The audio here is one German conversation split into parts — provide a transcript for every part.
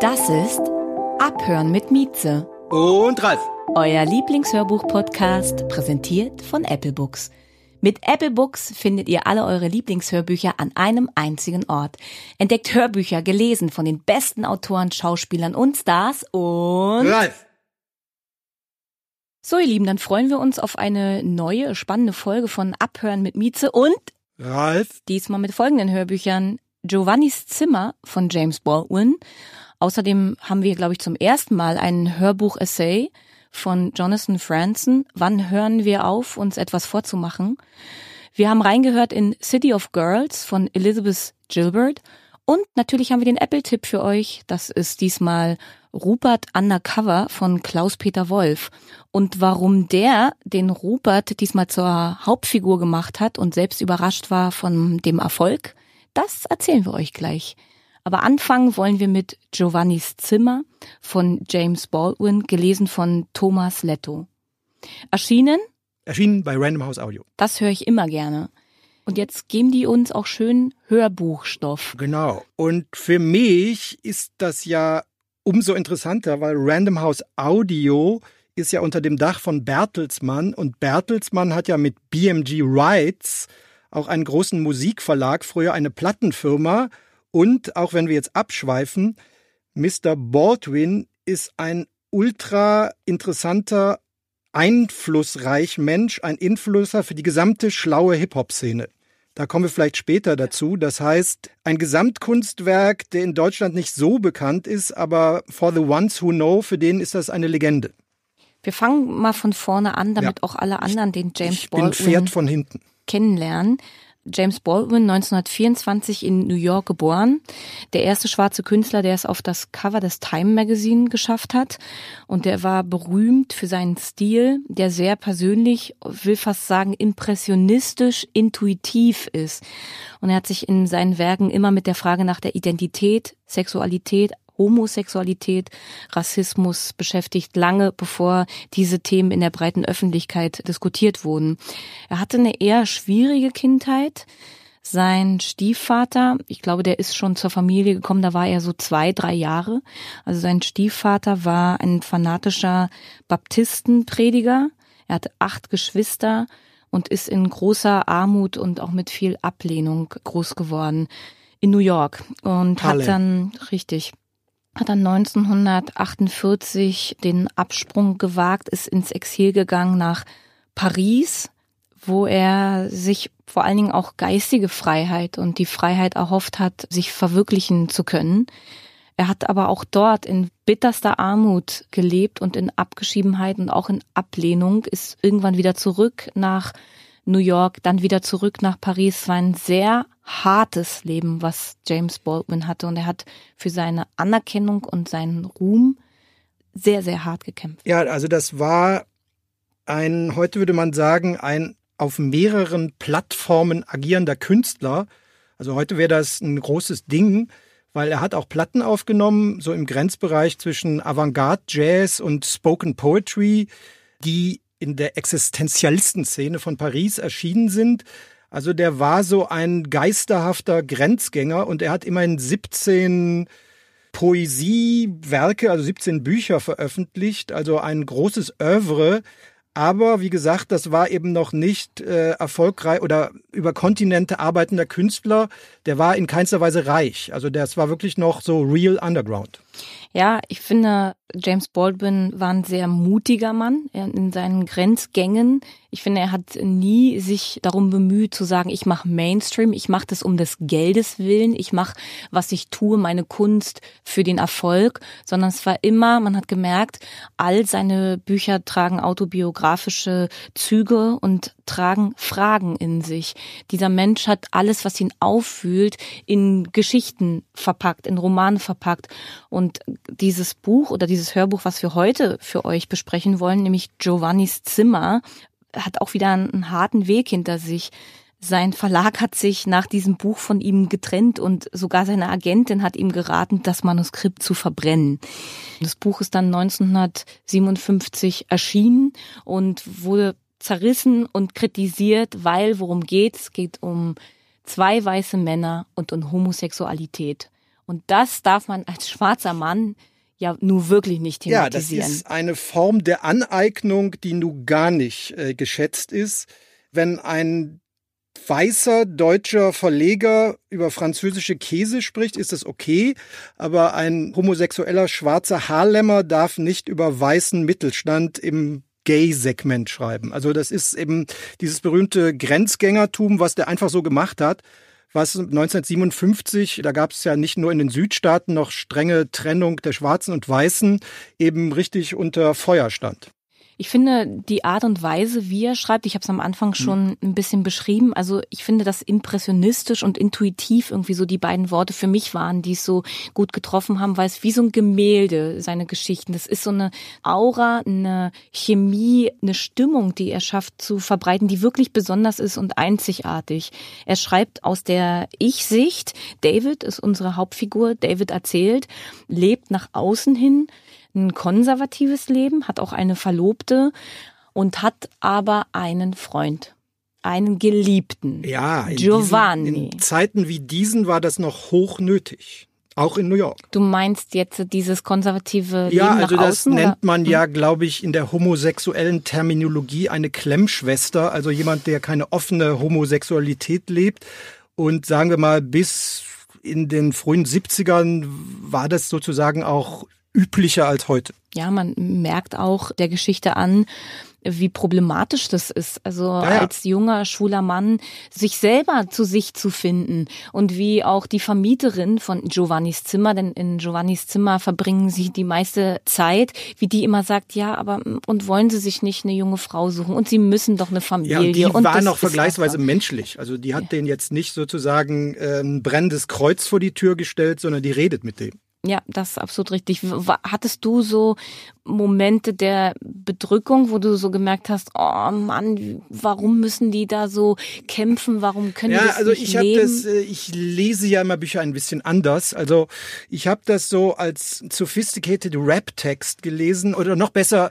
Das ist Abhören mit Mieze. Und Ralf. Euer Lieblingshörbuch-Podcast, präsentiert von Apple Books. Mit Apple Books findet ihr alle eure Lieblingshörbücher an einem einzigen Ort. Entdeckt Hörbücher gelesen von den besten Autoren, Schauspielern und Stars und Ralf. So, ihr Lieben, dann freuen wir uns auf eine neue, spannende Folge von Abhören mit Mieze und Ralf. diesmal mit folgenden Hörbüchern. Giovannis Zimmer von James Baldwin. Außerdem haben wir, glaube ich, zum ersten Mal ein Hörbuch-Essay von Jonathan Franzen. Wann hören wir auf, uns etwas vorzumachen? Wir haben reingehört in City of Girls von Elizabeth Gilbert. Und natürlich haben wir den Apple-Tipp für euch. Das ist diesmal Rupert Undercover von Klaus-Peter Wolf. Und warum der den Rupert diesmal zur Hauptfigur gemacht hat und selbst überrascht war von dem Erfolg, das erzählen wir euch gleich. Aber anfangen wollen wir mit Giovannis Zimmer von James Baldwin, gelesen von Thomas Letto. Erschienen, Erschienen bei Random House Audio. das höre ich immer gerne. Und jetzt geben die uns auch schön Hörbuchstoff. Genau. Und für mich ist das ja umso interessanter, weil Random House Audio ist ja unter dem Dach von Bertelsmann und Bertelsmann hat ja mit BMG Rights auch einen großen Musikverlag, früher eine Plattenfirma. Und auch wenn wir jetzt abschweifen, Mr. Baldwin ist ein ultra interessanter, einflussreich Mensch, ein Influencer für die gesamte schlaue Hip-Hop-Szene. Da kommen wir vielleicht später dazu. Das heißt, ein Gesamtkunstwerk, der in Deutschland nicht so bekannt ist, aber for the ones who know, für den ist das eine Legende. Wir fangen mal von vorne an, damit Ja. auch alle anderen den James ich Baldwin kennenlernen. James Baldwin, 1924 in New York geboren. Der erste schwarze Künstler, der es auf das Cover des Time Magazine geschafft hat. Und der war berühmt für seinen Stil, der sehr persönlich, will fast sagen, impressionistisch, intuitiv ist. Und er hat sich in seinen Werken immer mit der Frage nach der Identität, Sexualität, Homosexualität, Rassismus beschäftigt, lange bevor diese Themen in der breiten Öffentlichkeit diskutiert wurden. Er hatte eine eher schwierige Kindheit. Sein Stiefvater, ich glaube, der ist schon zur Familie gekommen, da war er so zwei, drei Jahre. Also sein Stiefvater war ein fanatischer Baptistenprediger. Er hatte acht Geschwister und ist in großer Armut und auch mit viel Ablehnung groß geworden in New York und Harlem. hat dann richtig hat dann 1948 den Absprung gewagt, ist ins Exil gegangen nach Paris, wo er sich vor allen Dingen auch geistige Freiheit und die Freiheit erhofft hat, sich verwirklichen zu können. Er hat aber auch dort in bitterster Armut gelebt und in Abgeschiedenheit und auch in Ablehnung, ist irgendwann wieder zurück nach New York, dann wieder zurück nach Paris. Es war ein sehr hartes Leben, was James Baldwin hatte und er hat für seine Anerkennung und seinen Ruhm sehr, sehr hart gekämpft. Ja, also das war ein, heute würde man sagen, ein auf mehreren Plattformen agierender Künstler. Also heute wäre das ein großes Ding, weil er hat auch Platten aufgenommen, so im Grenzbereich zwischen Avantgarde, Jazz und Spoken Poetry, die in der Existenzialistenszene von Paris erschienen sind. Also der war so ein geisterhafter Grenzgänger und er hat immerhin 17 Poesiewerke, also 17 Bücher veröffentlicht, also ein großes Oeuvre. Aber wie gesagt, das war eben noch nicht äh, erfolgreich oder über Kontinente arbeitender Künstler. Der war in keinster Weise reich. Also das war wirklich noch so real underground. Ja, ich finde, James Baldwin war ein sehr mutiger Mann in seinen Grenzgängen. Ich finde, er hat nie sich darum bemüht zu sagen, ich mache Mainstream, ich mache das um des Geldes willen, ich mache, was ich tue, meine Kunst für den Erfolg, sondern es war immer, man hat gemerkt, all seine Bücher tragen autobiografische Züge und tragen Fragen in sich. Dieser Mensch hat alles, was ihn auffühlt, in Geschichten verpackt, in Romane verpackt. Und dieses Buch oder dieses Hörbuch, was wir heute für euch besprechen wollen, nämlich Giovannis Zimmer, hat auch wieder einen harten Weg hinter sich. Sein Verlag hat sich nach diesem Buch von ihm getrennt und sogar seine Agentin hat ihm geraten, das Manuskript zu verbrennen. Das Buch ist dann 1957 erschienen und wurde zerrissen und kritisiert, weil worum geht? Es geht um zwei weiße Männer und um Homosexualität. Und das darf man als schwarzer Mann ja nur wirklich nicht thematisieren. Ja, das ist eine Form der Aneignung, die nun gar nicht äh, geschätzt ist. Wenn ein weißer deutscher Verleger über französische Käse spricht, ist das okay, aber ein homosexueller schwarzer Haarlemmer darf nicht über weißen Mittelstand im Gay-Segment schreiben. Also das ist eben dieses berühmte Grenzgängertum, was der einfach so gemacht hat was 1957, da gab es ja nicht nur in den Südstaaten noch strenge Trennung der Schwarzen und Weißen, eben richtig unter Feuer stand. Ich finde die Art und Weise, wie er schreibt, ich habe es am Anfang hm. schon ein bisschen beschrieben, also ich finde das impressionistisch und intuitiv irgendwie so die beiden Worte für mich waren, die es so gut getroffen haben, weil es wie so ein Gemälde, seine Geschichten, das ist so eine Aura, eine Chemie, eine Stimmung, die er schafft zu verbreiten, die wirklich besonders ist und einzigartig. Er schreibt aus der Ich-Sicht, David ist unsere Hauptfigur, David erzählt, lebt nach außen hin, ein konservatives Leben, hat auch eine Verlobte und hat aber einen Freund einen Geliebten. Ja, in Giovanni. Diesen, in Zeiten wie diesen war das noch hoch nötig. Auch in New York. Du meinst jetzt dieses konservative Leben Ja, also nach das außen, nennt oder? man ja, hm? glaube ich, in der homosexuellen Terminologie eine Klemmschwester, also jemand, der keine offene Homosexualität lebt. Und sagen wir mal, bis in den frühen 70ern war das sozusagen auch üblicher als heute. Ja, man merkt auch der Geschichte an, wie problematisch das ist. Also ja, ja. als junger, schwuler Mann sich selber zu sich zu finden und wie auch die Vermieterin von Giovannis Zimmer, denn in Giovannis Zimmer verbringen sie die meiste Zeit, wie die immer sagt, ja, aber und wollen sie sich nicht eine junge Frau suchen und sie müssen doch eine Familie. Ja, und die und war noch vergleichsweise menschlich. Also die hat ja. den jetzt nicht sozusagen ein brennendes Kreuz vor die Tür gestellt, sondern die redet mit dem. Ja, das ist absolut richtig. Hattest du so Momente der Bedrückung, wo du so gemerkt hast, oh Mann, warum müssen die da so kämpfen? Warum können ja, die das also nicht ich leben? das, äh, ich lese ja immer Bücher ein bisschen anders. Also ich habe das so als sophisticated Rap-Text gelesen oder noch besser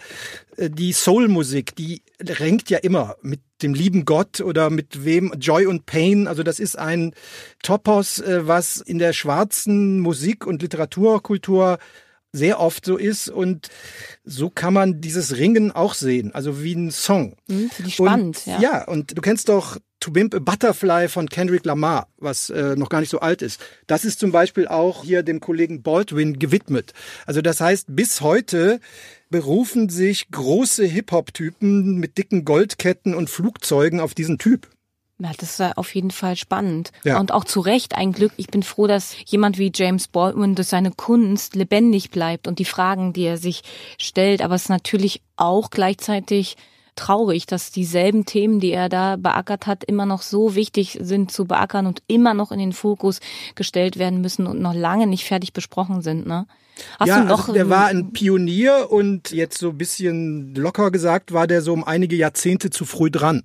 äh, die Soul-Musik, die renkt ja immer mit dem lieben Gott oder mit wem Joy und Pain. Also das ist ein Topos, äh, was in der schwarzen Musik- und Literaturkultur sehr oft so ist und so kann man dieses Ringen auch sehen, also wie ein Song. Mhm, Finde ich spannend, und, ja. Ja, und du kennst doch To Bimp a Butterfly von Kendrick Lamar, was äh, noch gar nicht so alt ist. Das ist zum Beispiel auch hier dem Kollegen Baldwin gewidmet. Also das heißt, bis heute berufen sich große Hip-Hop-Typen mit dicken Goldketten und Flugzeugen auf diesen Typ. Ja, das ist auf jeden Fall spannend. Ja. Und auch zu Recht ein Glück. Ich bin froh, dass jemand wie James Baldwin durch seine Kunst lebendig bleibt und die Fragen, die er sich stellt. Aber es ist natürlich auch gleichzeitig traurig, dass dieselben Themen, die er da beackert hat, immer noch so wichtig sind zu beackern und immer noch in den Fokus gestellt werden müssen und noch lange nicht fertig besprochen sind. Ne? Hast ja, du noch also der war ein Pionier und jetzt so ein bisschen locker gesagt, war der so um einige Jahrzehnte zu früh dran.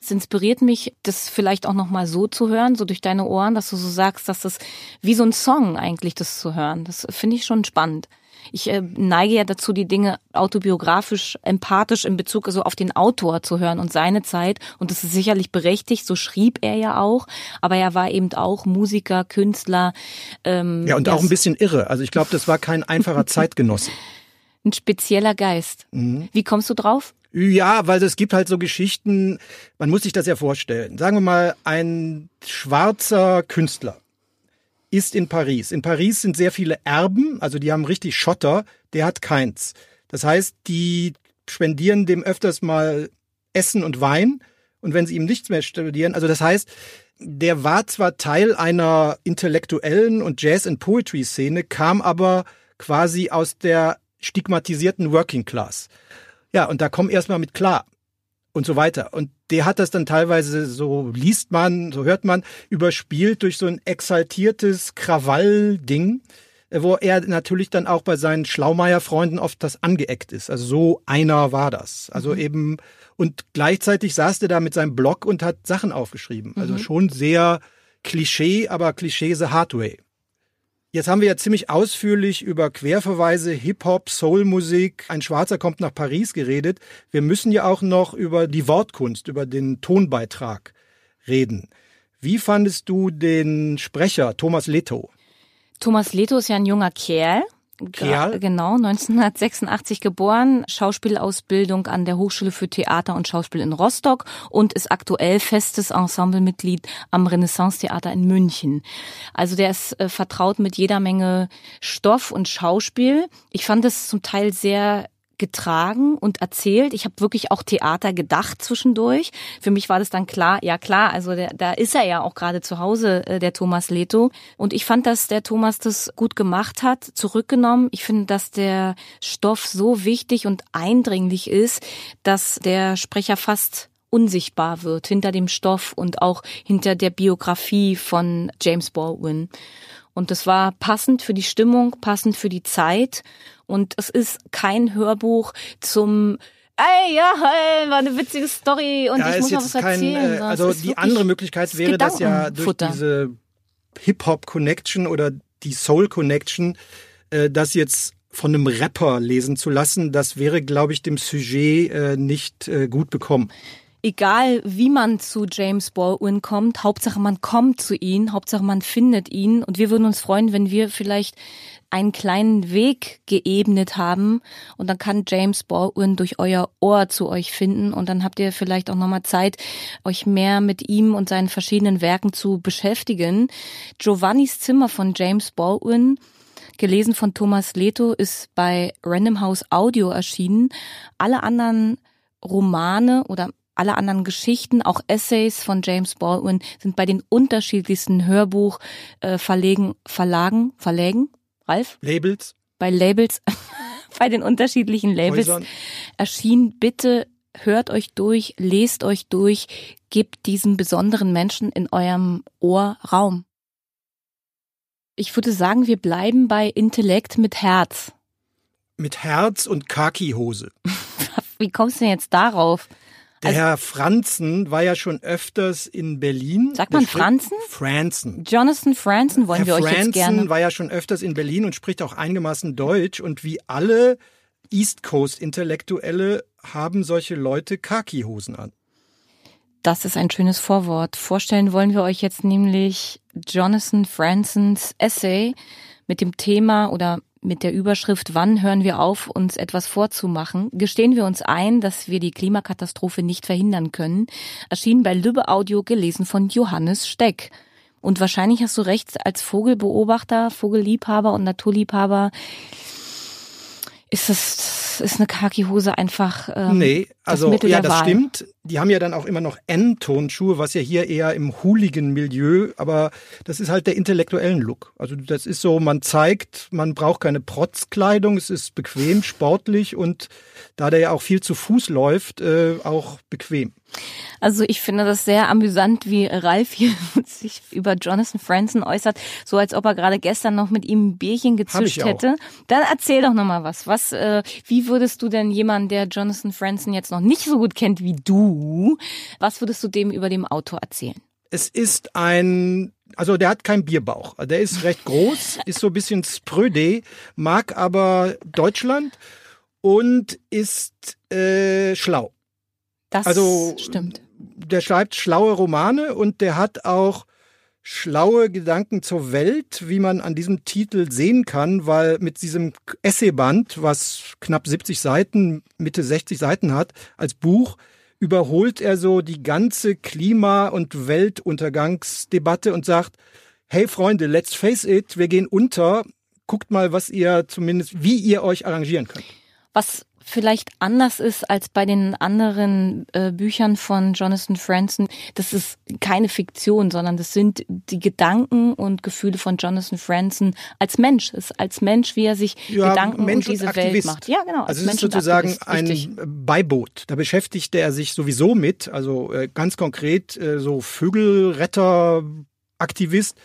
Es inspiriert mich, das vielleicht auch noch mal so zu hören, so durch deine Ohren, dass du so sagst, dass das wie so ein Song eigentlich das zu hören. Das finde ich schon spannend. Ich äh, neige ja dazu, die Dinge autobiografisch, empathisch in Bezug also auf den Autor zu hören und seine Zeit. Und das ist sicherlich berechtigt, so schrieb er ja auch. Aber er war eben auch Musiker, Künstler. Ähm, ja, und auch ein bisschen irre. Also ich glaube, das war kein einfacher Zeitgenosse. Ein spezieller Geist. Mhm. Wie kommst du drauf? Ja, weil es gibt halt so Geschichten, man muss sich das ja vorstellen. Sagen wir mal, ein schwarzer Künstler ist in Paris. In Paris sind sehr viele Erben, also die haben richtig Schotter, der hat keins. Das heißt, die spendieren dem öfters mal Essen und Wein und wenn sie ihm nichts mehr studieren, also das heißt, der war zwar Teil einer intellektuellen und Jazz- and Poetry-Szene, kam aber quasi aus der stigmatisierten Working Class. Ja, und da komm erstmal mit klar und so weiter. Und der hat das dann teilweise, so liest man, so hört man, überspielt durch so ein exaltiertes Krawall-Ding, wo er natürlich dann auch bei seinen Schlaumeier-Freunden oft das angeeckt ist. Also so einer war das. Also mhm. eben, und gleichzeitig saß der da mit seinem Blog und hat Sachen aufgeschrieben. Also mhm. schon sehr Klischee, aber Klischee the hard way. Jetzt haben wir ja ziemlich ausführlich über Querverweise, Hip-Hop, Soul-Musik, ein Schwarzer kommt nach Paris geredet. Wir müssen ja auch noch über die Wortkunst, über den Tonbeitrag reden. Wie fandest du den Sprecher Thomas Leto? Thomas Leto ist ja ein junger Kerl, Kerl? Genau, 1986 geboren, Schauspielausbildung an der Hochschule für Theater und Schauspiel in Rostock und ist aktuell festes Ensemblemitglied am Renaissance-Theater in München. Also der ist äh, vertraut mit jeder Menge Stoff und Schauspiel. Ich fand es zum Teil sehr getragen und erzählt. Ich habe wirklich auch Theater gedacht zwischendurch. Für mich war das dann klar, ja klar, also der, da ist er ja auch gerade zu Hause, äh, der Thomas Leto. Und ich fand, dass der Thomas das gut gemacht hat, zurückgenommen. Ich finde, dass der Stoff so wichtig und eindringlich ist, dass der Sprecher fast unsichtbar wird hinter dem Stoff und auch hinter der Biografie von James Baldwin. Und das war passend für die Stimmung, passend für die Zeit. Und es ist kein Hörbuch zum Ey, ja, hey, war eine witzige Story und ja, ich muss noch was erzählen. Äh, also die andere Möglichkeit wäre das ja durch diese Hip-Hop-Connection oder die Soul-Connection, äh, das jetzt von einem Rapper lesen zu lassen. Das wäre, glaube ich, dem Sujet äh, nicht äh, gut bekommen egal wie man zu James Baldwin kommt, Hauptsache man kommt zu ihm, Hauptsache man findet ihn. Und wir würden uns freuen, wenn wir vielleicht einen kleinen Weg geebnet haben und dann kann James Baldwin durch euer Ohr zu euch finden und dann habt ihr vielleicht auch nochmal Zeit, euch mehr mit ihm und seinen verschiedenen Werken zu beschäftigen. Giovannis Zimmer von James Baldwin gelesen von Thomas Leto, ist bei Random House Audio erschienen. Alle anderen Romane oder alle anderen Geschichten, auch Essays von James Baldwin sind bei den unterschiedlichsten Hörbuch äh, Verlegen, Verlagen, Verlägen, Ralf? Labels. Bei Labels, bei den unterschiedlichen Labels Häusern. erschienen. Bitte hört euch durch, lest euch durch, gebt diesem besonderen Menschen in eurem Ohr Raum. Ich würde sagen, wir bleiben bei Intellekt mit Herz. Mit Herz und Kaki-Hose. Wie kommst du denn jetzt darauf? Der also, Herr Franzen war ja schon öfters in Berlin. Sagt man Franzen? Franzen. Jonathan Franzen wollen Herr wir Franzen euch jetzt gerne. Franzen war ja schon öfters in Berlin und spricht auch einigermaßen Deutsch. Und wie alle East Coast Intellektuelle haben solche Leute Khaki-Hosen an. Das ist ein schönes Vorwort. Vorstellen wollen wir euch jetzt nämlich Jonathan Fransons Essay mit dem Thema oder mit der Überschrift Wann hören wir auf, uns etwas vorzumachen, gestehen wir uns ein, dass wir die Klimakatastrophe nicht verhindern können, erschien bei Lübbe Audio gelesen von Johannes Steck. Und wahrscheinlich hast du recht, als Vogelbeobachter, Vogelliebhaber und Naturliebhaber ist das ist eine Khaki-Hose einfach ähm, Nee, also das ja, das Wahl. stimmt. Die haben ja dann auch immer noch N-Tonschuhe, was ja hier eher im hooligan Milieu, aber das ist halt der intellektuellen Look. Also das ist so, man zeigt, man braucht keine Protzkleidung, es ist bequem, sportlich und da der ja auch viel zu Fuß läuft, äh, auch bequem. Also ich finde das sehr amüsant, wie Ralf hier sich über Jonathan Franzen äußert, so als ob er gerade gestern noch mit ihm ein Bierchen gezischt hätte. Dann erzähl doch nochmal was. Was, äh, wie würdest du denn jemanden, der Jonathan Franzen jetzt noch nicht so gut kennt wie du, was würdest du dem über dem Autor erzählen? Es ist ein also der hat keinen Bierbauch. Der ist recht groß, ist so ein bisschen spröde, mag aber Deutschland und ist äh, schlau. Das also, stimmt. Der schreibt schlaue Romane und der hat auch schlaue Gedanken zur Welt, wie man an diesem Titel sehen kann, weil mit diesem Essayband, was knapp 70 Seiten, Mitte 60 Seiten hat, als Buch, überholt er so die ganze Klima- und Weltuntergangsdebatte und sagt, hey Freunde, let's face it, wir gehen unter. Guckt mal, was ihr zumindest, wie ihr euch arrangieren könnt. Was vielleicht anders ist als bei den anderen äh, Büchern von Jonathan Franzen. Das ist keine Fiktion, sondern das sind die Gedanken und Gefühle von Jonathan Franzen als Mensch, ist als Mensch, wie er sich Ja, Gedanken Mensch um diese Welt Aktivist. macht. Ja, genau. Also als es ist sozusagen Aktivist, ein richtig. Beiboot. Da beschäftigte er sich sowieso mit, also äh, ganz konkret äh, so Vögelretter-Aktivist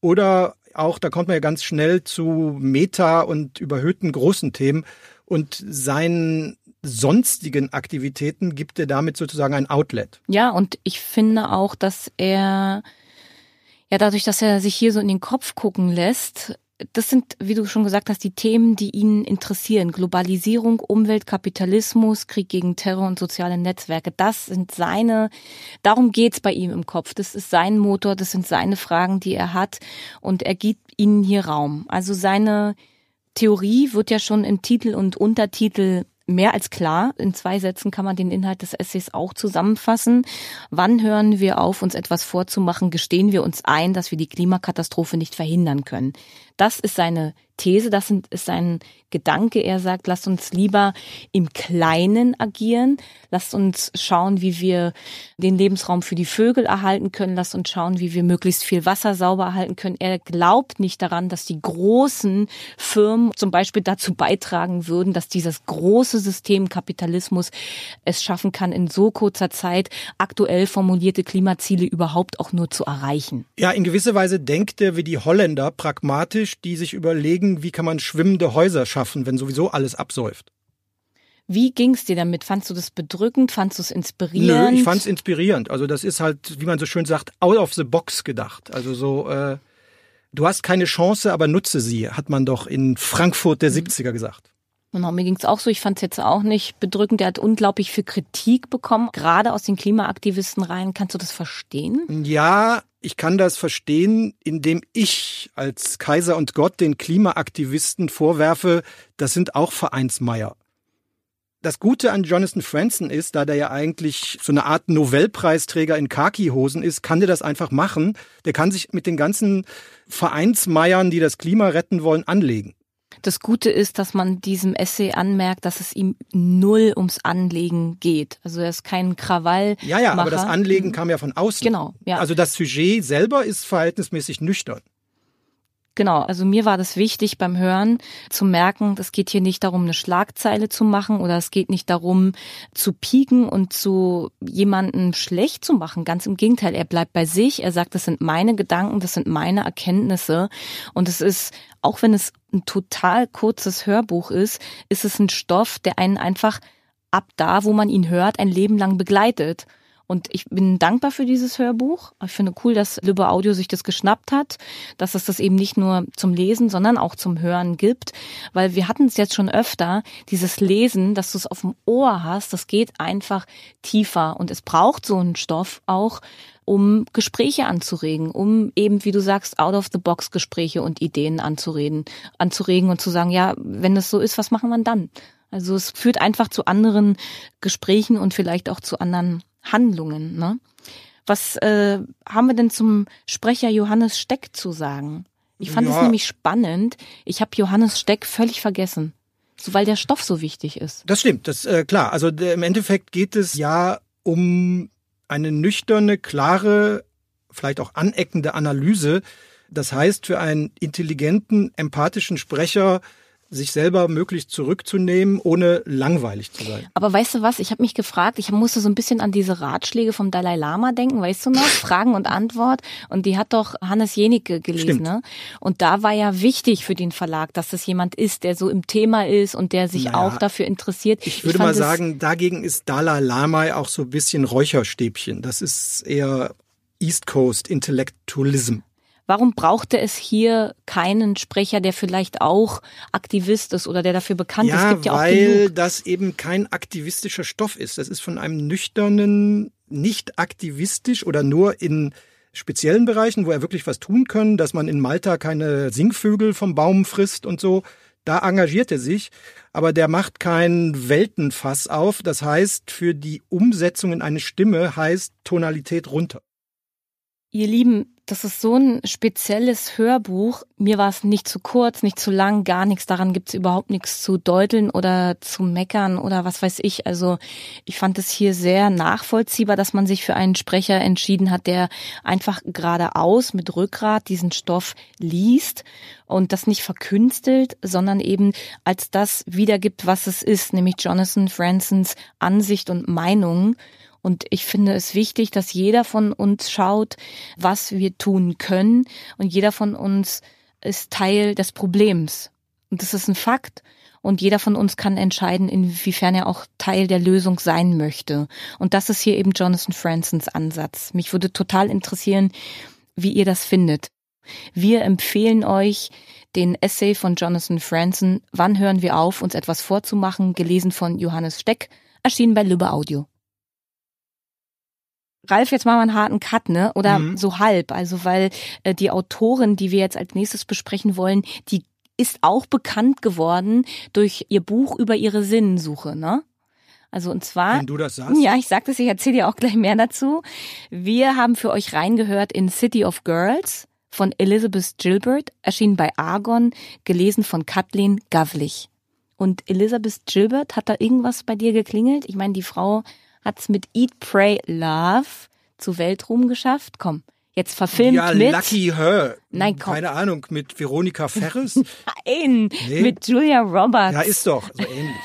oder auch, da kommt man ja ganz schnell zu Meta und überhöhten großen Themen und seinen sonstigen Aktivitäten gibt er damit sozusagen ein Outlet. Ja, und ich finde auch, dass er, ja, dadurch, dass er sich hier so in den Kopf gucken lässt, das sind, wie du schon gesagt hast, die Themen, die ihn interessieren. Globalisierung, Umwelt, Kapitalismus, Krieg gegen Terror und soziale Netzwerke. Das sind seine, darum geht's bei ihm im Kopf. Das ist sein Motor, das sind seine Fragen, die er hat. Und er gibt ihnen hier Raum. Also seine Theorie wird ja schon im Titel und Untertitel mehr als klar. In zwei Sätzen kann man den Inhalt des Essays auch zusammenfassen. Wann hören wir auf, uns etwas vorzumachen? Gestehen wir uns ein, dass wir die Klimakatastrophe nicht verhindern können? Das ist seine These, das ist sein Gedanke. Er sagt, lasst uns lieber im Kleinen agieren. Lasst uns schauen, wie wir den Lebensraum für die Vögel erhalten können. Lasst uns schauen, wie wir möglichst viel Wasser sauber erhalten können. Er glaubt nicht daran, dass die großen Firmen zum Beispiel dazu beitragen würden, dass dieses große System Kapitalismus es schaffen kann, in so kurzer Zeit aktuell formulierte Klimaziele überhaupt auch nur zu erreichen. Ja, in gewisser Weise denkt er wie die Holländer pragmatisch, die sich überlegen, wie kann man schwimmende Häuser schaffen, wenn sowieso alles absäuft. Wie ging's dir damit? Fandst du das bedrückend? Fandst du es Nö, inspirierend? ich fand's inspirierend. Also das ist halt, wie man so schön sagt, out of the box gedacht. Also so, äh, du hast keine Chance, aber nutze sie, hat man doch in Frankfurt der 70er gesagt. Genau, mir ging's auch so. Ich fand's jetzt auch nicht bedrückend. Er hat unglaublich viel Kritik bekommen, gerade aus den Klimaaktivisten rein. Kannst du das verstehen? Ja, ich kann das verstehen, indem ich als Kaiser und Gott den Klimaaktivisten vorwerfe, das sind auch Vereinsmeier. Das Gute an Jonathan Franzen ist, da der ja eigentlich so eine Art Nobelpreisträger in Khaki-Hosen ist, kann der das einfach machen. Der kann sich mit den ganzen Vereinsmeiern, die das Klima retten wollen, anlegen. Das Gute ist, dass man diesem Essay anmerkt, dass es ihm null ums Anlegen geht. Also er ist kein Krawall. Ja, ja, aber das Anlegen kam ja von außen. Genau, ja. Also das Sujet selber ist verhältnismäßig nüchtern. Genau, also mir war das wichtig beim Hören zu merken, es geht hier nicht darum, eine Schlagzeile zu machen oder es geht nicht darum, zu pieken und zu jemanden schlecht zu machen. Ganz im Gegenteil, er bleibt bei sich, er sagt, das sind meine Gedanken, das sind meine Erkenntnisse und es ist, auch wenn es ein total kurzes Hörbuch ist, ist es ein Stoff, der einen einfach ab da, wo man ihn hört, ein Leben lang begleitet. Und ich bin dankbar für dieses Hörbuch. Ich finde cool, dass Lübbe Audio sich das geschnappt hat, dass es das eben nicht nur zum Lesen, sondern auch zum Hören gibt. Weil wir hatten es jetzt schon öfter, dieses Lesen, dass du es auf dem Ohr hast, das geht einfach tiefer. Und es braucht so einen Stoff auch, um Gespräche anzuregen, um eben, wie du sagst, out of the box Gespräche und Ideen anzureden, anzuregen und zu sagen, ja, wenn es so ist, was machen wir dann? Also es führt einfach zu anderen Gesprächen und vielleicht auch zu anderen Handlungen. Ne? Was äh, haben wir denn zum Sprecher Johannes Steck zu sagen? Ich fand es Ja. nämlich spannend. Ich habe Johannes Steck völlig vergessen, so, weil der Stoff so wichtig ist. Das stimmt, das äh, klar. Also der, im Endeffekt geht es ja um eine nüchterne, klare, vielleicht auch aneckende Analyse. Das heißt, für einen intelligenten, empathischen Sprecher sich selber möglichst zurückzunehmen, ohne langweilig zu sein. Aber weißt du was? Ich habe mich gefragt, ich musste so ein bisschen an diese Ratschläge vom Dalai Lama denken, weißt du noch? Fragen und Antwort. Und die hat doch Hannes Jenicke gelesen, Stimmt. ne? Und da war ja wichtig für den Verlag, dass das jemand ist, der so im Thema ist und der sich Naja, auch dafür interessiert. Ich würde fand mal sagen, dagegen ist Dalai Lama auch so ein bisschen Räucherstäbchen. Das ist eher East Coast Intellektualism. Warum brauchte es hier keinen Sprecher, der vielleicht auch Aktivist ist oder der dafür bekannt ist? Es Ja, gibt ja auch weil genug. das eben kein aktivistischer Stoff ist. Das ist von einem nüchternen, nicht aktivistisch oder nur in speziellen Bereichen, wo er wirklich was tun können, dass man in Malta keine Singvögel vom Baum frisst und so. Da engagiert er sich, aber der macht kein Weltenfass auf. Das heißt, für die Umsetzung in eine Stimme heißt Tonalität runter. Ihr Lieben, das ist so ein spezielles Hörbuch. Mir war es nicht zu kurz, nicht zu lang, gar nichts. Daran gibt's überhaupt nichts zu deuteln oder zu meckern oder was weiß ich. Also ich fand es hier sehr nachvollziehbar, dass man sich für einen Sprecher entschieden hat, der einfach geradeaus mit Rückgrat diesen Stoff liest und das nicht verkünstelt, sondern eben als das wiedergibt, was es ist, nämlich Jonathan Fransons Ansicht und Meinung. Und ich finde es wichtig, dass jeder von uns schaut, was wir tun können. Und jeder von uns ist Teil des Problems. Und das ist ein Fakt. Und jeder von uns kann entscheiden, inwiefern er auch Teil der Lösung sein möchte. Und das ist hier eben Jonathan Fransons Ansatz. Mich würde total interessieren, wie ihr das findet. Wir empfehlen euch den Essay von Jonathan Franzen Wann hören wir auf, uns etwas vorzumachen, gelesen von Johannes Steck, erschienen bei Lübbe Audio. Ralf, jetzt machen wir einen harten Cut, ne? Oder mhm. so halb. Also weil äh, die Autorin, die wir jetzt als nächstes besprechen wollen, die ist auch bekannt geworden durch ihr Buch über ihre Sinnensuche, ne? Also und zwar. Wenn du das sagst. Ja, ich sag das, ich erzähle dir auch gleich mehr dazu. Wir haben für euch reingehört in City of Girls von Elizabeth Gilbert, erschienen bei Argon, gelesen von Kathleen Gavlich. Und Elizabeth Gilbert, hat da irgendwas bei dir geklingelt? Ich meine, die Frau hat's mit Eat, Pray, Love zu Weltruhm geschafft. Komm, jetzt verfilmt ja, mit. Lucky Her. Nein, komm. Keine Ahnung, mit Veronika Ferris? Nein, nee. mit Julia Roberts. Ja, ist doch, so ähnlich.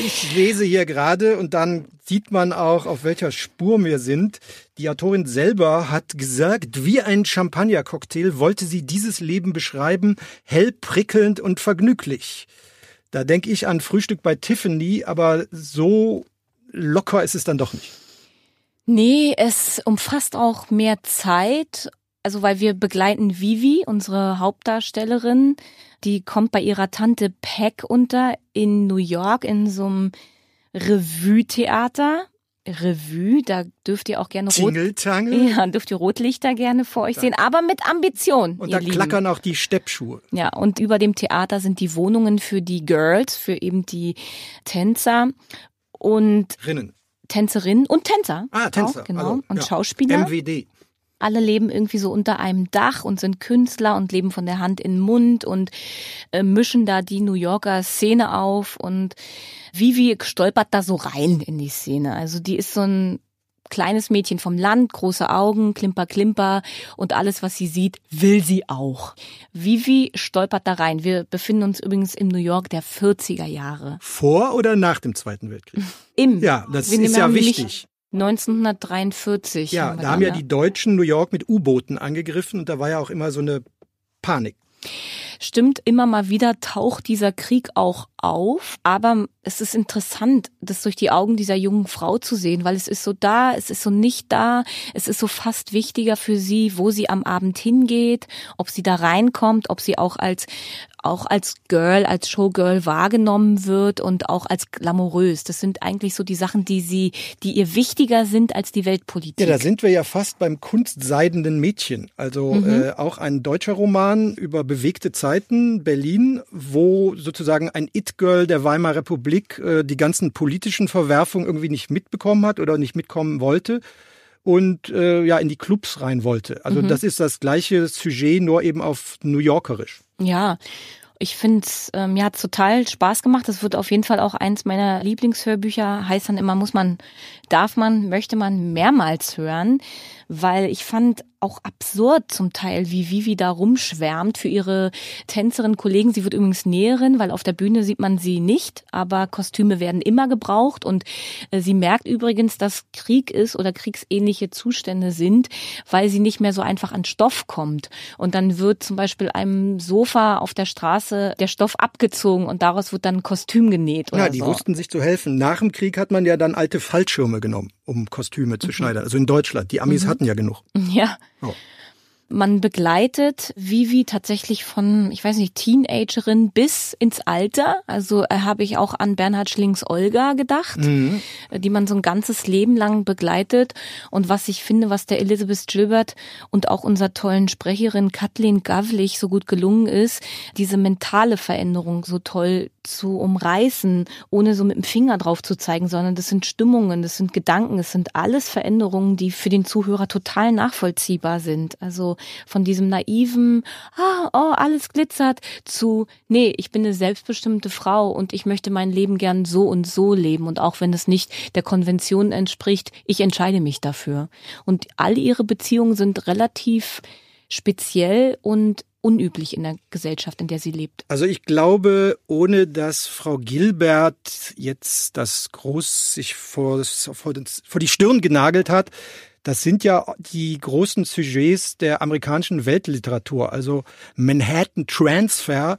Ich lese hier gerade und dann sieht man auch, auf welcher Spur wir sind. Die Autorin selber hat gesagt, wie ein Champagner-Cocktail wollte sie dieses Leben beschreiben, hell, prickelnd und vergnüglich. Da denke ich an Frühstück bei Tiffany, aber so locker ist es dann doch nicht. Nee, es umfasst auch mehr Zeit. Also weil wir begleiten Vivi, unsere Hauptdarstellerin, die kommt bei ihrer Tante Peck unter in New York in so einem Revue-Theater. Revue, da dürft ihr auch gerne Rot ja, dürft ihr Rotlichter gerne vor euch da. sehen, aber mit Ambition. Und da Lieben. klackern auch die Steppschuhe. Ja, und über dem Theater sind die Wohnungen für die Girls, für eben die Tänzer und Rinnen. Tänzerinnen und Tänzer. Ah, Tänzer. Auch, genau. Also, und ja. Schauspieler. MWD. Alle leben irgendwie so unter einem Dach und sind Künstler und leben von der Hand in den Mund und äh, mischen da die New Yorker Szene auf und Vivi stolpert da so rein in die Szene. Also die ist so ein kleines Mädchen vom Land, große Augen, klimper, klimper und alles, was sie sieht, will sie auch. Vivi stolpert da rein. Wir befinden uns übrigens im New York der 40er Jahre. Vor oder nach dem Zweiten Weltkrieg? Im. Ja, das Wir ist ja wichtig. 1943. Ja, haben da haben ja die Deutschen New York mit U-Booten angegriffen und da war ja auch immer so eine Panik. Stimmt, immer mal wieder taucht dieser Krieg auch auf, aber es ist interessant, das durch die Augen dieser jungen Frau zu sehen, weil es ist so da, es ist so nicht da, es ist so fast wichtiger für sie, wo sie am Abend hingeht, ob sie da reinkommt, ob sie auch als auch als Girl, als Showgirl wahrgenommen wird und auch als glamourös. Das sind eigentlich so die Sachen, die sie, die ihr wichtiger sind als die Weltpolitik. Ja, da sind wir ja fast beim kunstseidenden Mädchen. Also mhm. äh, auch ein deutscher Roman über bewegte Zeiten, Berlin, wo sozusagen ein It-Girl der Weimarer Republik äh, die ganzen politischen Verwerfungen irgendwie nicht mitbekommen hat oder nicht mitkommen wollte und äh, ja in die Clubs rein wollte. Also mhm. das ist das gleiche Sujet, nur eben auf New Yorkerisch. Ja. Ich finde es, ähm, mir hat total Spaß gemacht. Das wird auf jeden Fall auch eins meiner Lieblingshörbücher. Heißt dann immer, muss man, darf man, möchte man mehrmals hören, weil ich fand auch absurd zum Teil, wie Vivi da rumschwärmt für ihre Tänzerin-Kollegen. Sie wird übrigens Näherin, weil auf der Bühne sieht man sie nicht, aber Kostüme werden immer gebraucht und äh, sie merkt übrigens, dass Krieg ist oder kriegsähnliche Zustände sind, weil sie nicht mehr so einfach an Stoff kommt. Und dann wird zum Beispiel einem Sofa auf der Straße der Stoff abgezogen und daraus wird dann ein Kostüm genäht. Ja, die so. wussten sich zu helfen. Nach dem Krieg hat man ja dann alte Fallschirme genommen, um Kostüme zu mhm. schneidern. Also in Deutschland. Die Amis mhm. hatten ja genug. Ja. Oh. Man begleitet Vivi tatsächlich von, ich weiß nicht, Teenagerin bis ins Alter. Also äh, habe ich auch an Bernhard Schlings Olga gedacht, mhm. Äh, die man so ein ganzes Leben lang begleitet. Und was ich finde, was der Elizabeth Gilbert und auch unserer tollen Sprecherin Kathleen Gavlich so gut gelungen ist, diese mentale Veränderung so toll zu umreißen, ohne so mit dem Finger drauf zu zeigen, sondern das sind Stimmungen, das sind Gedanken, das sind alles Veränderungen, die für den Zuhörer total nachvollziehbar sind. Also von diesem naiven, ah, oh, alles glitzert, zu, nee, ich bin eine selbstbestimmte Frau und ich möchte mein Leben gern so und so leben und auch wenn es nicht der Konvention entspricht, ich entscheide mich dafür. Und all ihre Beziehungen sind relativ speziell und unüblich in der Gesellschaft, in der sie lebt. Also ich glaube, ohne dass Frau Gilbert jetzt das groß sich vor, vor, vor die Stirn genagelt hat, das sind ja die großen Sujets der amerikanischen Weltliteratur, also Manhattan Transfer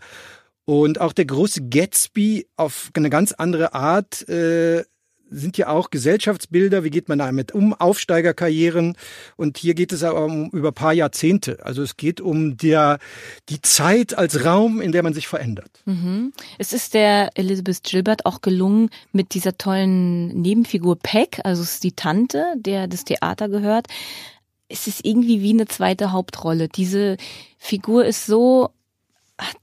und auch der große Gatsby auf eine ganz andere Art äh, sind ja auch Gesellschaftsbilder, wie geht man damit um, Aufsteigerkarrieren und hier geht es aber um über paar Jahrzehnte. Also es geht um der, die Zeit als Raum, in der man sich verändert. Mhm. Es ist der Elizabeth Gilbert auch gelungen, mit dieser tollen Nebenfigur Peck, also es ist die Tante, der das Theater gehört, es ist irgendwie wie eine zweite Hauptrolle. Diese Figur ist so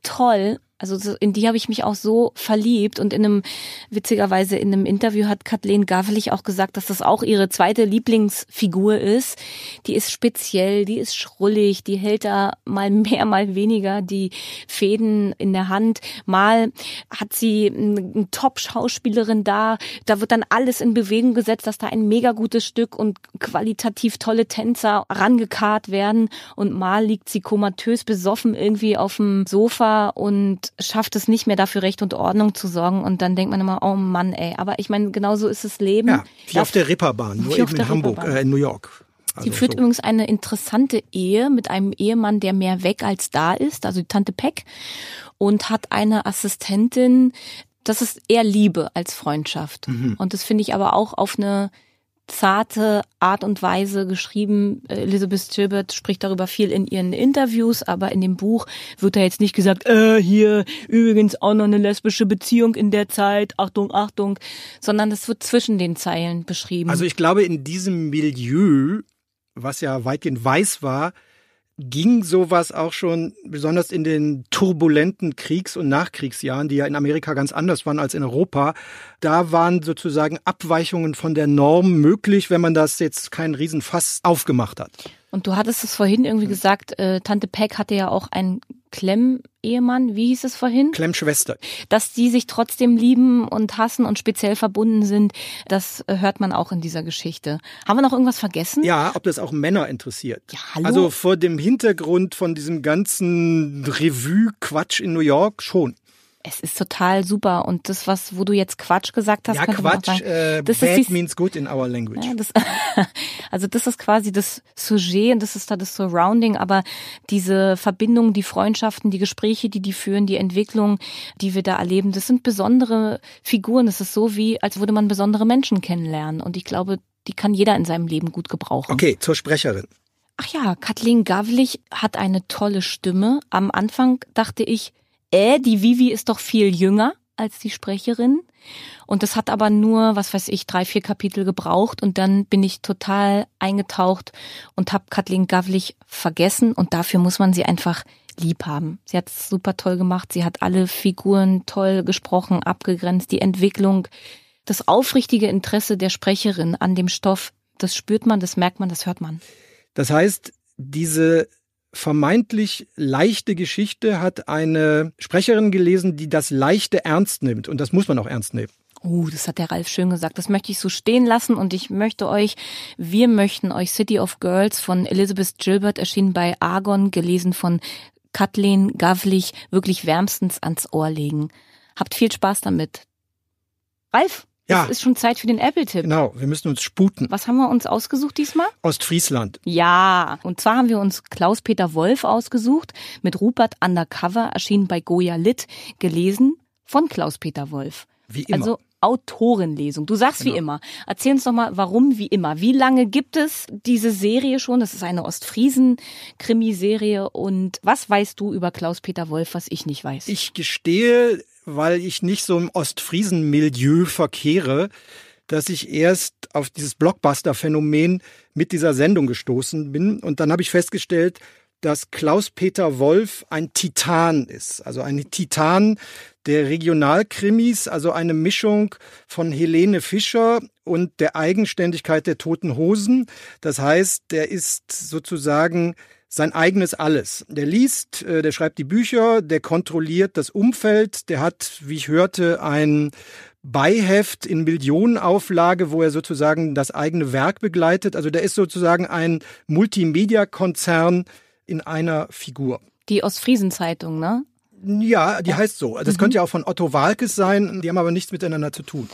toll also in die habe ich mich auch so verliebt und in einem, witzigerweise in einem Interview hat Kathleen Gavlich auch gesagt, dass das auch ihre zweite Lieblingsfigur ist. Die ist speziell, die ist schrullig, die hält da mal mehr, mal weniger die Fäden in der Hand. Mal hat sie eine Top-Schauspielerin da, da wird dann alles in Bewegung gesetzt, dass da ein mega gutes Stück und qualitativ tolle Tänzer rangekarrt werden und mal liegt sie komatös besoffen irgendwie auf dem Sofa und schafft es nicht mehr dafür Recht und Ordnung zu sorgen und dann denkt man immer, oh Mann, ey. Aber ich meine, genau so ist das Leben. Ja, wie auf der Ripperbahn, nur eben in Hamburg, äh, in New York. Also sie führt so. übrigens eine interessante Ehe mit einem Ehemann, der mehr weg als da ist, also die Tante Peck, und hat eine Assistentin. Das ist eher Liebe als Freundschaft. Mhm. Und das finde ich aber auch auf eine zarte Art und Weise geschrieben. Elizabeth Gilbert spricht darüber viel in ihren Interviews, aber in dem Buch wird da jetzt nicht gesagt, äh, hier übrigens auch noch eine lesbische Beziehung in der Zeit, Achtung, Achtung, sondern das wird zwischen den Zeilen beschrieben. Also ich glaube, in diesem Milieu, was ja weitgehend weiß war, ging sowas auch schon, besonders in den turbulenten Kriegs- und Nachkriegsjahren, die ja in Amerika ganz anders waren als in Europa, da waren sozusagen Abweichungen von der Norm möglich, wenn man das jetzt keinen Riesenfass aufgemacht hat. Und du hattest es vorhin irgendwie gesagt, äh, Tante Peck hatte ja auch einen Klemm-Ehemann, wie hieß es vorhin? Klemm-Schwester. Dass die sich trotzdem lieben und hassen und speziell verbunden sind, das äh, hört man auch in dieser Geschichte. Haben wir noch irgendwas vergessen? Ja, ob das auch Männer interessiert. Ja, hallo? Also vor dem Hintergrund von diesem ganzen Revue-Quatsch in New York schon. Es ist total super und das, was, wo du jetzt Quatsch gesagt hast, ja, Quatsch, sagen, äh, das bad ist die, means good in our language. Ja, das, also das ist quasi das Sujet und das ist da das Surrounding, aber diese Verbindung, die Freundschaften, die Gespräche, die die führen, die Entwicklung, die wir da erleben, das sind besondere Figuren. Das ist so wie, als würde man besondere Menschen kennenlernen und ich glaube, die kann jeder in seinem Leben gut gebrauchen. Okay, zur Sprecherin. Ach ja, Kathleen Gavlich hat eine tolle Stimme. Am Anfang dachte ich, äh, die Vivi ist doch viel jünger als die Sprecherin. Und das hat aber nur, was weiß ich, drei, vier Kapitel gebraucht und dann bin ich total eingetaucht und habe Kathleen Gavlich vergessen und dafür muss man sie einfach lieb haben. Sie hat es super toll gemacht, sie hat alle Figuren toll gesprochen, abgegrenzt, die Entwicklung, das aufrichtige Interesse der Sprecherin an dem Stoff, das spürt man, das merkt man, das hört man. Das heißt, diese vermeintlich leichte Geschichte hat eine Sprecherin gelesen, die das Leichte ernst nimmt. Und das muss man auch ernst nehmen. Oh, das hat der Ralf schön gesagt. Das möchte ich so stehen lassen und ich möchte euch, wir möchten euch City of Girls von Elizabeth Gilbert erschienen bei Argon, gelesen von Kathleen Gavlich, wirklich wärmstens ans Ohr legen. Habt viel Spaß damit. Ralf, ja. Es ist schon Zeit für den Apple-Tipp. Genau, wir müssen uns sputen. Was haben wir uns ausgesucht diesmal? Ostfriesland. Ja, und zwar haben wir uns Klaus-Peter Wolf ausgesucht, mit Rupert Undercover, erschienen bei Goya Lit, gelesen von Klaus-Peter Wolf. Wie immer. Also Autorenlesung. Du sagst genau. wie immer. Erzähl uns doch mal, warum wie immer. Wie lange gibt es diese Serie schon? Das ist eine Ostfriesen-Krimiserie. Und was weißt du über Klaus-Peter Wolf, was ich nicht weiß? Ich gestehe, weil ich nicht so im Ostfriesen-Milieu verkehre, dass ich erst auf dieses Blockbuster-Phänomen mit dieser Sendung gestoßen bin. Und dann habe ich festgestellt, dass Klaus-Peter Wolf ein Titan ist. Also ein Titan der Regionalkrimis, also eine Mischung von Helene Fischer und der Eigenständigkeit der Toten Hosen. Das heißt, der ist sozusagen sein eigenes Alles. Der liest, äh, der schreibt die Bücher, der kontrolliert das Umfeld, der hat, wie ich hörte, ein Beiheft in Millionenauflage, wo er sozusagen das eigene Werk begleitet. Also der ist sozusagen ein Multimedia-Konzern in einer Figur. Die Ostfriesen-Zeitung, ne? Ja, die heißt so. Das mhm. könnte ja auch von Otto Walkes sein, die haben aber nichts miteinander zu tun.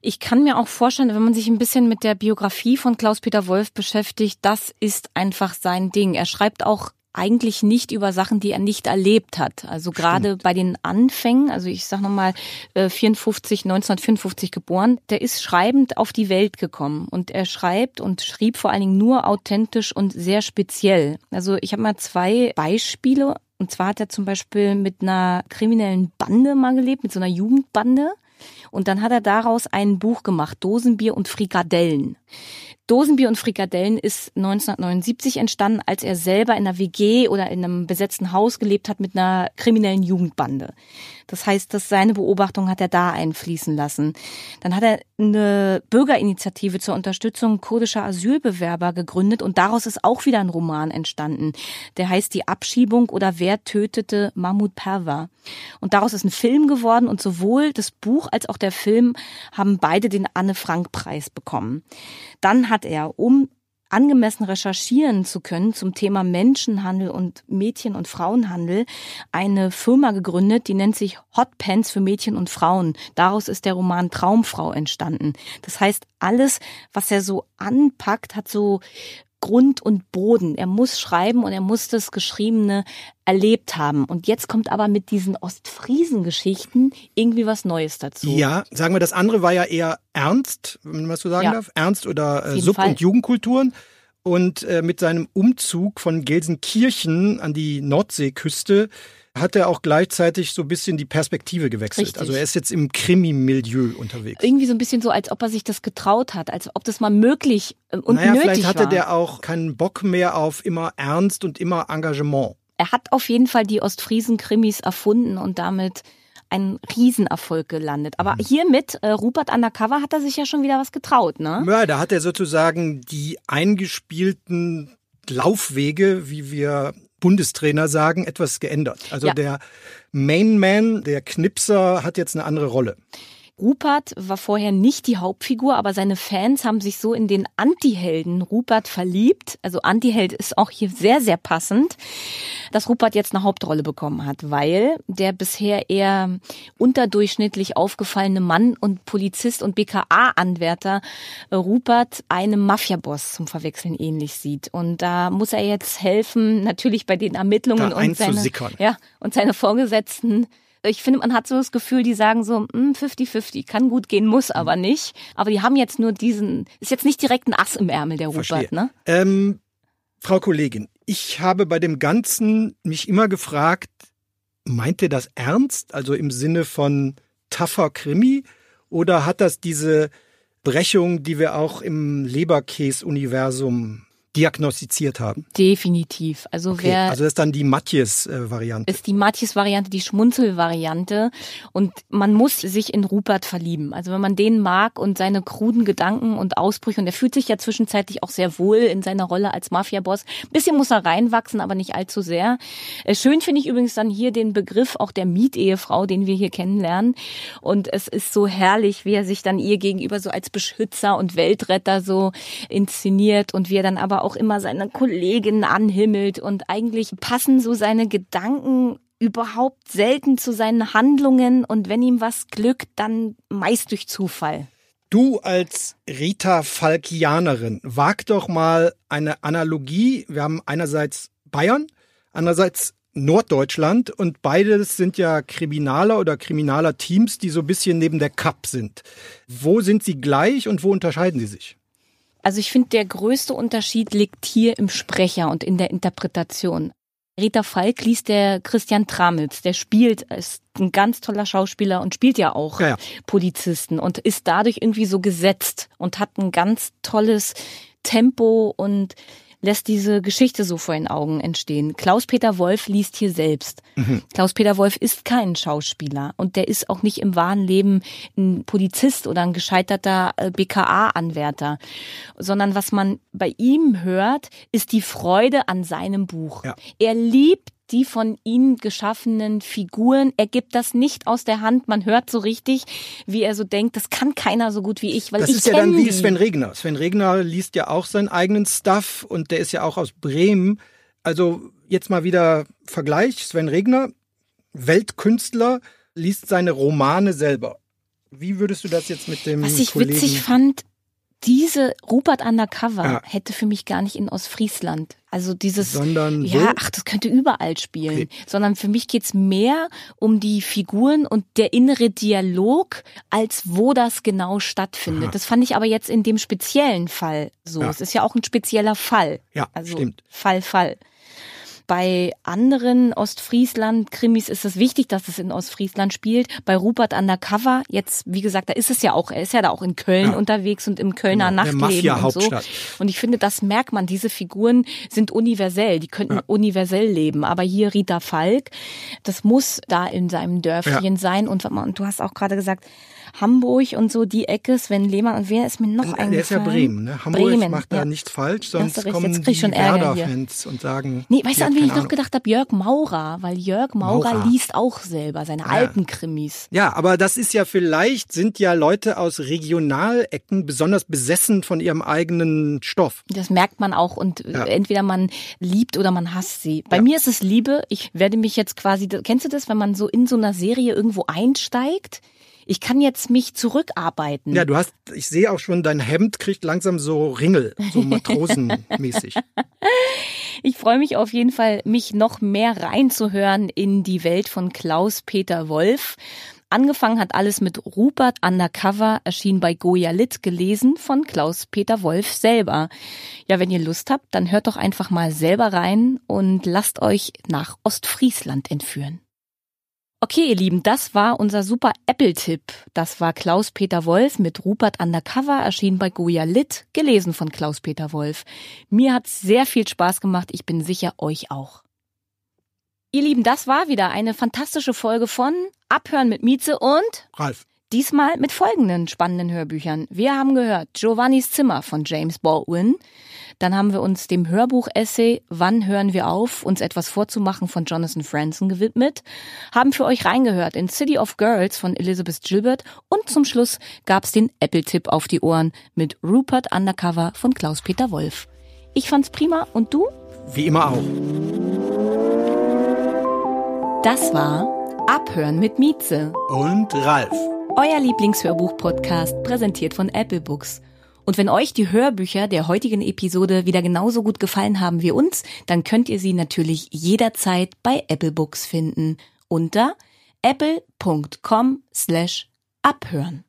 Ich kann mir auch vorstellen, wenn man sich ein bisschen mit der Biografie von Klaus-Peter Wolf beschäftigt, das ist einfach sein Ding. Er schreibt auch eigentlich nicht über Sachen, die er nicht erlebt hat. Also gerade bei den Anfängen, also ich sag nochmal, 54, 1954 geboren, der ist schreibend auf die Welt gekommen und er schreibt und schrieb vor allen Dingen nur authentisch und sehr speziell. Also ich habe mal zwei Beispiele und zwar hat er zum Beispiel mit einer kriminellen Bande mal gelebt, mit so einer Jugendbande. Und dann hat er daraus ein Buch gemacht, Dosenbier und Frikadellen. Dosenbier und Frikadellen ist 1979 entstanden, als er selber in einer WG oder in einem besetzten Haus gelebt hat mit einer kriminellen Jugendbande. Das heißt, dass seine Beobachtung hat er da einfließen lassen. Dann hat er eine Bürgerinitiative zur Unterstützung kurdischer Asylbewerber gegründet und daraus ist auch wieder ein Roman entstanden. Der heißt Die Abschiebung oder Wer tötete Mahmoud Perver. Und daraus ist ein Film geworden und sowohl das Buch als auch der Film haben beide den Anne Frank Preis bekommen. Dann hat er, um angemessen recherchieren zu können zum Thema Menschenhandel und Mädchen- und Frauenhandel, eine Firma gegründet, die nennt sich Hot Pants für Mädchen und Frauen. Daraus ist der Roman Traumfrau entstanden. Das heißt, alles, was er so anpackt, hat so Grund und Boden. Er muss schreiben und er muss das Geschriebene erlebt haben. Und jetzt kommt aber mit diesen Ostfriesen-Geschichten irgendwie was Neues dazu. Ja, sagen wir, das andere war ja eher ernst, wenn man so sagen ja. darf. Ernst oder äh, Sub- Fall. und Jugendkulturen. Und äh, mit seinem Umzug von Gelsenkirchen an die Nordseeküste hat er auch gleichzeitig so ein bisschen die Perspektive gewechselt. Richtig. Also er ist jetzt im Krimi-Milieu unterwegs. Irgendwie so ein bisschen so, als ob er sich das getraut hat, als ob das mal möglich äh, und naja, nötig vielleicht hatte war. der auch keinen Bock mehr auf immer Ernst und immer Engagement. Er hat auf jeden Fall die Ostfriesen-Krimis erfunden und damit ein Riesenerfolg gelandet. Aber mhm. hiermit, äh, Rupert Undercover, hat er sich ja schon wieder was getraut, ne? Ja, da hat er sozusagen die eingespielten Laufwege, wie wir Bundestrainer sagen, etwas geändert. Also ja. der Mainman, der Knipser, hat jetzt eine andere Rolle. Rupert war vorher nicht die Hauptfigur, aber seine Fans haben sich so in den Anti-Helden Rupert verliebt. Also Anti-Held ist auch hier sehr, sehr passend, dass Rupert jetzt eine Hauptrolle bekommen hat, weil der bisher eher unterdurchschnittlich aufgefallene Mann und Polizist und BKA-Anwärter äh, Rupert einem Mafiaboss zum Verwechseln ähnlich sieht. Und da muss er jetzt helfen, natürlich bei den Ermittlungen und seine, ja, und seine Vorgesetzten ich finde, man hat so das Gefühl, die sagen so, 50-50, hm, kann gut gehen, muss aber nicht. Aber die haben jetzt nur diesen, ist jetzt nicht direkt ein Ass im Ärmel, der Rupert, ne? Ähm, Frau Kollegin, ich habe bei dem Ganzen mich immer gefragt, meint ihr das ernst? Also im Sinne von tougher Krimi? Oder hat das diese Brechung, die wir auch im Leberkäse-Universum diagnostiziert haben. Definitiv. Also okay, wer also das ist dann die Matjes-Variante. Ist die Matjes-Variante, die Schmunzel-Variante und man muss sich in Rupert verlieben. Also wenn man den mag und seine kruden Gedanken und Ausbrüche und er fühlt sich ja zwischenzeitlich auch sehr wohl in seiner Rolle als Mafia-Boss. bisschen muss er reinwachsen, aber nicht allzu sehr. Äh, schön finde ich übrigens dann hier den Begriff auch der Mietehefrau, den wir hier kennenlernen und es ist so herrlich, wie er sich dann ihr gegenüber so als Beschützer und Weltretter so inszeniert und wie er dann aber auch immer seine Kolleginnen anhimmelt und eigentlich passen so seine Gedanken überhaupt selten zu seinen Handlungen und wenn ihm was glückt, dann meist durch Zufall. Du als Rita Falkianerin, wag doch mal eine Analogie. Wir haben einerseits Bayern, andererseits Norddeutschland und beides sind ja Kriminaler oder kriminaler Teams, die so ein bisschen neben der Kap sind. Wo sind sie gleich und wo unterscheiden sie sich? Also ich finde, der größte Unterschied liegt hier im Sprecher und in der Interpretation. Rita Falk liest der Christian Tramitz, der spielt, ist ein ganz toller Schauspieler und spielt ja auch ja, ja. Polizisten und ist dadurch irgendwie so gesetzt und hat ein ganz tolles Tempo und lässt diese Geschichte so vor den Augen entstehen. Klaus-Peter Wolf liest hier selbst. Mhm. Klaus-Peter Wolf ist kein Schauspieler und der ist auch nicht im wahren Leben ein Polizist oder ein gescheiterter äh, BKA-Anwärter, sondern was man bei ihm hört, ist die Freude an seinem Buch. Ja. Er liebt die von ihm geschaffenen Figuren. Er gibt das nicht aus der Hand. Man hört so richtig, wie er so denkt, das kann keiner so gut wie ich, weil das ich ist ja dann wie Sven Regner. Sven Regner liest ja auch seinen eigenen Stuff und der ist ja auch aus Bremen. Also jetzt mal wieder Vergleich. Sven Regner, Weltkünstler, liest seine Romane selber. Wie würdest du das jetzt mit dem Was ich Kollegen witzig fand, diese Rupert Undercover ja. hätte für mich gar nicht in Ostfriesland. Also dieses, Sondern ja, ach, das könnte überall spielen. Okay. Sondern für mich geht's mehr um die Figuren und der innere Dialog, als wo das genau stattfindet. Aha. Das fand ich aber jetzt in dem speziellen Fall so. Ja. Es ist ja auch ein spezieller Fall. Ja, also stimmt. Fall, Fall. Bei anderen Ostfriesland-Krimis ist es wichtig, dass es in Ostfriesland spielt. Bei Rupert Undercover, jetzt, wie gesagt, da ist es ja auch, er ist ja da auch in Köln ja. unterwegs und im Kölner genau, Nachtleben und so. Und ich finde, das merkt man, diese Figuren sind universell, die könnten ja. universell leben. Aber hier Rita Falk, das muss da in seinem Dörfchen ja. sein. Und, und du hast auch gerade gesagt, Hamburg und so die Ecke, Sven Lehmann und wer ist mir noch eingefallen? Der ist ja Bremen, ne? Hamburg Bremen, macht da ja. nichts falsch, sonst kommen die Werder-Fans und sagen... Nee, weißt du, an wen ich noch gedacht habe? Jörg Maurer, weil Jörg Maurer, Maurer. liest auch selber seine ja. alten Krimis. Ja, aber das ist ja vielleicht, sind ja Leute aus Regionalecken besonders besessen von ihrem eigenen Stoff. Das merkt man auch und ja. entweder man liebt oder man hasst sie. Bei mir ist es Liebe. Ich werde mich jetzt quasi, kennst du das, wenn man so in so einer Serie irgendwo einsteigt? Ich kann jetzt mich zurückarbeiten. Ja, du hast, ich sehe auch schon, dein Hemd kriegt langsam so Ringel, so matrosenmäßig. ich freue mich auf jeden Fall, mich noch mehr reinzuhören in die Welt von Klaus-Peter Wolf. Angefangen hat alles mit Rupert Undercover, erschien bei Goya Lit, gelesen von Klaus-Peter Wolf selber. Ja, wenn ihr Lust habt, dann hört doch einfach mal selber rein und lasst euch nach Ostfriesland entführen. Okay, ihr Lieben, das war unser super Apple-Tipp. Das war Klaus-Peter Wolf mit Rupert Undercover, erschienen bei Goya Lit, gelesen von Klaus-Peter Wolf. Mir hat's sehr viel Spaß gemacht, ich bin sicher euch auch. Ihr Lieben, das war wieder eine fantastische Folge von Abhören mit Mieze und Ralf. Diesmal mit folgenden spannenden Hörbüchern. Wir haben gehört Giovannis Zimmer von James Baldwin. Dann haben wir uns dem Hörbuch-Essay Wann hören wir auf, uns etwas vorzumachen von Jonathan Franzen gewidmet, haben für euch reingehört in City of Girls von Elizabeth Gilbert und zum Schluss gab's den Apple-Tipp auf die Ohren mit Rupert Undercover von Klaus-Peter Wolf. Ich fand's prima und du? Wie immer auch. Das war Abhören mit Mieze. Und Ralf. Euer Lieblingshörbuch-Podcast, präsentiert von Apple Books. Und wenn euch die Hörbücher der heutigen Episode wieder genauso gut gefallen haben wie uns, dann könnt ihr sie natürlich jederzeit bei Apple Books finden unter apple.com slash abhören.